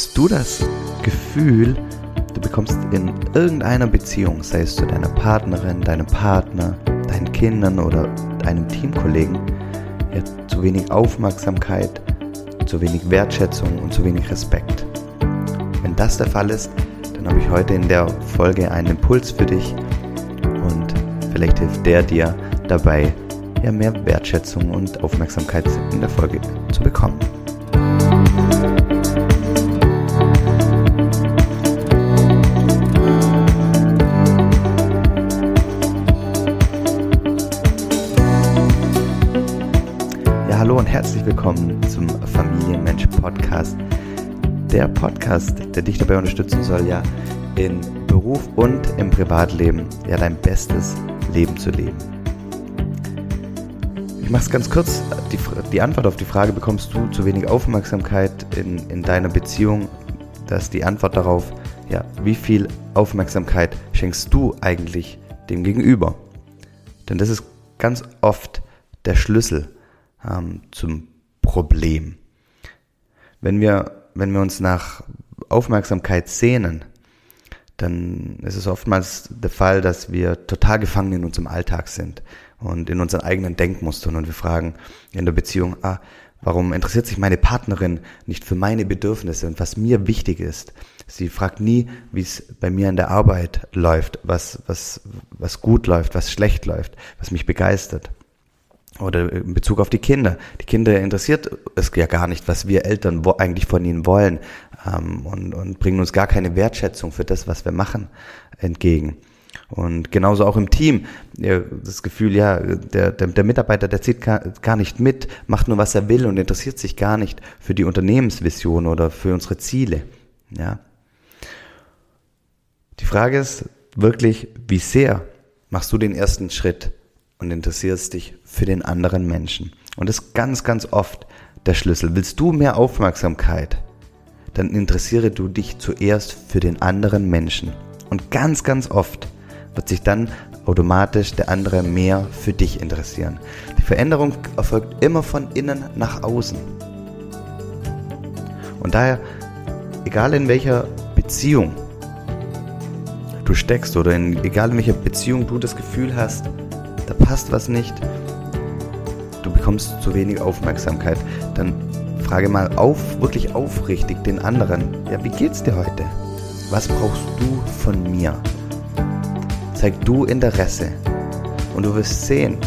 Hast du das Gefühl, du bekommst in irgendeiner Beziehung, sei es zu deiner Partnerin, deinem Partner, deinen Kindern oder deinem Teamkollegen, ja, zu wenig Aufmerksamkeit, zu wenig Wertschätzung und zu wenig Respekt? Wenn das der Fall ist, dann habe ich heute in der Folge einen Impuls für dich und vielleicht hilft der dir dabei, ja, mehr Wertschätzung und Aufmerksamkeit in der Folge zu bekommen. Herzlich willkommen zum Familienmensch Podcast. Der Podcast, der dich dabei unterstützen soll, ja, in Beruf und im Privatleben ja dein bestes Leben zu leben. Ich mache es ganz kurz. Die, die, Antwort auf die Frage, bekommst du zu wenig Aufmerksamkeit in, in deiner Beziehung? Das ist die Antwort darauf, ja, wie viel Aufmerksamkeit schenkst du eigentlich dem Gegenüber? Denn das ist ganz oft der Schlüssel ähm, zum Problem. Wenn wir, wenn wir uns nach Aufmerksamkeit sehnen, dann ist es oftmals der Fall, dass wir total gefangen in unserem Alltag sind und in unseren eigenen Denkmustern und wir fragen in der Beziehung, ah, warum interessiert sich meine Partnerin nicht für meine Bedürfnisse und was mir wichtig ist? Sie fragt nie, wie es bei mir in der Arbeit läuft, was, was, was gut läuft, was schlecht läuft, was mich begeistert. Oder in Bezug auf die Kinder. Die Kinder interessiert es ja gar nicht, was wir Eltern eigentlich von ihnen wollen ähm, und, und bringen uns gar keine Wertschätzung für das, was wir machen, entgegen. Und genauso auch im Team. Das Gefühl, ja, der, der, der Mitarbeiter, der zieht gar, gar nicht mit, macht nur, was er will und interessiert sich gar nicht für die Unternehmensvision oder für unsere Ziele. Ja. Die Frage ist wirklich, wie sehr machst du den ersten Schritt und interessierst dich für den anderen Menschen? Und das ist ganz, ganz oft der Schlüssel. Willst du mehr Aufmerksamkeit? Dann interessiere du dich zuerst für den anderen Menschen. Und ganz, ganz oft wird sich dann automatisch der andere mehr für dich interessieren. Die Veränderung erfolgt immer von innen nach außen. Und daher, egal in welcher Beziehung du steckst oder in, egal in welcher Beziehung du das Gefühl hast, da passt was nicht, du bekommst zu wenig Aufmerksamkeit, dann frage mal auf, wirklich aufrichtig den anderen, ja, wie geht's dir heute? Was brauchst du von mir? Zeig du Interesse und du wirst sehen,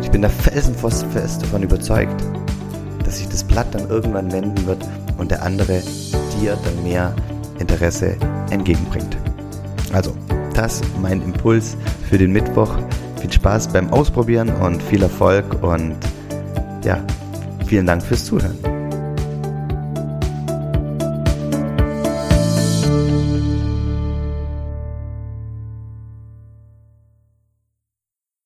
ich bin da felsenfest davon überzeugt, dass sich das Blatt dann irgendwann wenden wird und der andere dir dann mehr Interesse entgegenbringt. Also, das mein Impuls für den Mittwoch. Viel Spaß beim Ausprobieren und viel Erfolg und ja, vielen Dank fürs Zuhören.